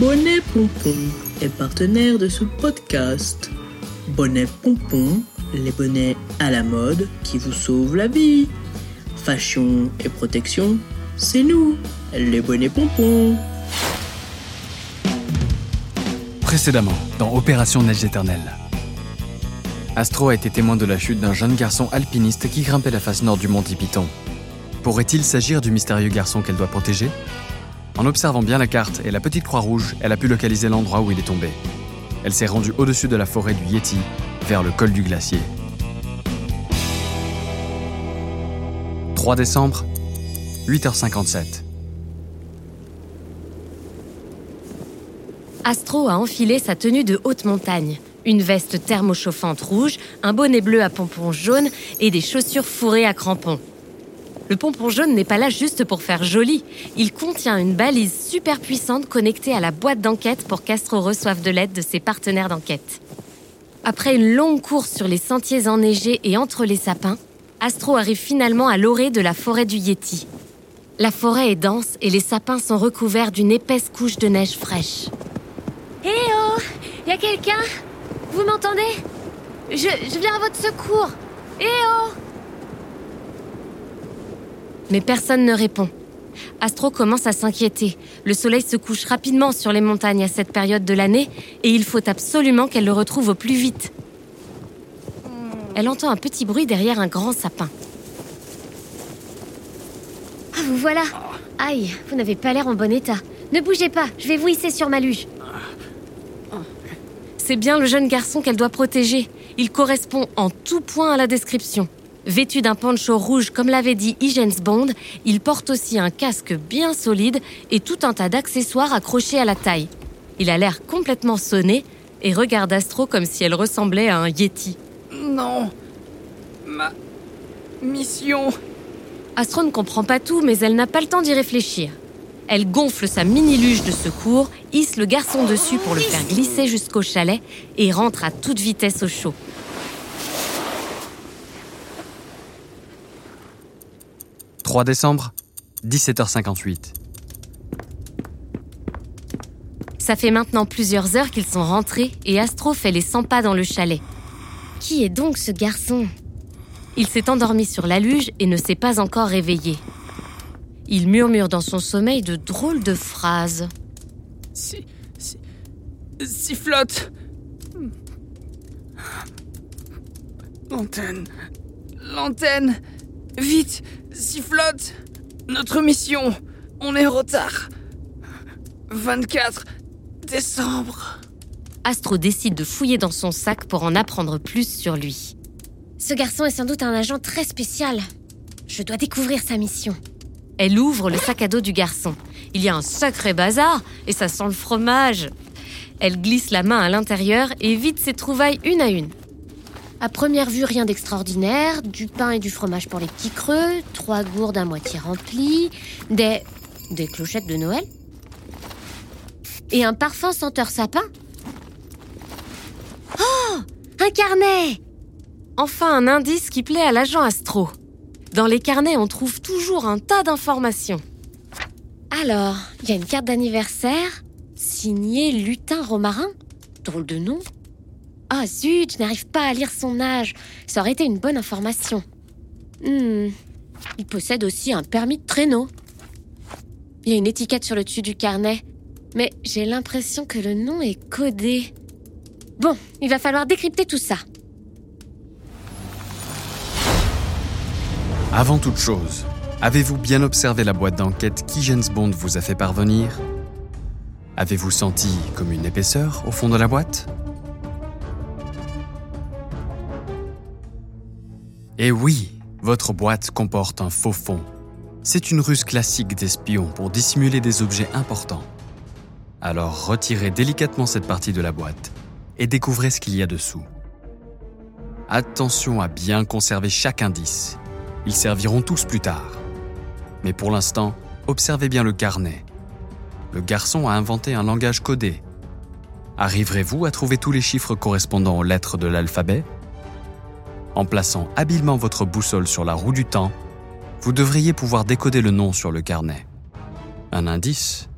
Bonnet Pompon est partenaire de ce podcast. Bonnet Pompon, les bonnets à la mode qui vous sauvent la vie. Fashion et protection, c'est nous, les bonnets pompons. Précédemment, dans Opération Neige éternelle. Astro a été témoin de la chute d'un jeune garçon alpiniste qui grimpait la face nord du mont Tipiton. Pourrait-il s'agir du mystérieux garçon qu'elle doit protéger? En observant bien la carte et la petite croix rouge, elle a pu localiser l'endroit où il est tombé. Elle s'est rendue au-dessus de la forêt du Yeti, vers le col du glacier. 3 décembre, 8h57. Astro a enfilé sa tenue de haute montagne. Une veste thermochauffante rouge, un bonnet bleu à pompons jaunes et des chaussures fourrées à crampons. Le pompon jaune n'est pas là juste pour faire joli. Il contient une balise super puissante connectée à la boîte d'enquête pour qu'Astro reçoive de l'aide de ses partenaires d'enquête. Après une longue course sur les sentiers enneigés et entre les sapins, Astro arrive finalement à l'orée de la forêt du Yeti. La forêt est dense et les sapins sont recouverts d'une épaisse couche de neige fraîche. Hé oh Y a quelqu'un? Vous m'entendez? Je, viens à votre secours Hé oh Mais personne ne répond. Astro commence à s'inquiéter. Le soleil se couche rapidement sur les montagnes à cette période de l'année et il faut absolument qu'elle le retrouve au plus vite. Elle entend un petit bruit derrière un grand sapin. Ah, vous voilà Aïe, vous n'avez pas l'air en bon état. Ne bougez pas, je vais vous hisser sur ma luge. C'est bien le jeune garçon qu'elle doit protéger. Il correspond en tout point à la description. Vêtu d'un poncho rouge comme l'avait dit Higgins Bond, il porte aussi un casque bien solide et tout un tas d'accessoires accrochés à la taille. Il a l'air complètement sonné et regarde Astro comme si elle ressemblait à un Yeti. Non. Ma mission. Astro ne comprend pas tout, mais elle n'a pas le temps d'y réfléchir. Elle gonfle sa mini-luge de secours, hisse le garçon dessus pour le faire glisser jusqu'au chalet et rentre à toute vitesse au chaud. « 3 décembre, 17h58. Ça fait maintenant plusieurs heures qu'ils sont rentrés et Astro fait les 100 pas dans le chalet. Qui est donc ce garçon? Il s'est endormi sur la luge et ne s'est pas encore réveillé. Il murmure dans son sommeil de drôles de phrases. Si. si. Sifflote L'antenne. L'antenne Vite Sifflote Notre mission On est en retard 24 décembre Astro décide de fouiller dans son sac pour en apprendre plus sur lui. Ce garçon est sans doute un agent très spécial. Je dois découvrir sa mission. Elle ouvre le sac à dos du garçon. Il y a un sacré bazar et ça sent le fromage. Elle glisse la main à l'intérieur et vide ses trouvailles une à une. À première vue, rien d'extraordinaire. Du pain et du fromage pour les petits creux, trois gourdes à moitié remplies, des... des clochettes de Noël. Et un parfum senteur sapin. Oh Un carnet Enfin un indice qui plaît à l'agent Astro. Dans les carnets, on trouve toujours un tas d'informations. Alors, il y a une carte d'anniversaire signée Lutin Romarin. Drôle de nom. Ah zut, je n'arrive pas à lire son âge. Ça aurait été une bonne information. Hmm. Il possède aussi un permis de traîneau. Il y a une étiquette sur le dessus du carnet, mais j'ai l'impression que le nom est codé. Bon, il va falloir décrypter tout ça. Avant toute chose, avez-vous bien observé la boîte d'enquête qui James Bond vous a fait parvenir? Avez-vous senti comme une épaisseur au fond de la boîte? Eh oui, votre boîte comporte un faux fond. C'est une ruse classique d'espion pour dissimuler des objets importants. Alors retirez délicatement cette partie de la boîte et découvrez ce qu'il y a dessous. Attention à bien conserver chaque indice. Ils serviront tous plus tard. Mais pour l'instant, observez bien le carnet. Le garçon a inventé un langage codé. Arriverez-vous à trouver tous les chiffres correspondant aux lettres de l'alphabet? En plaçant habilement votre boussole sur la roue du temps, vous devriez pouvoir décoder le nom sur le carnet. Un indice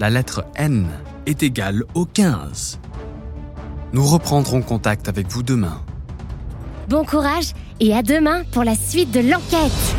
La lettre N est égale au 15. Nous reprendrons contact avec vous demain. Bon courage et à demain pour la suite de l'enquête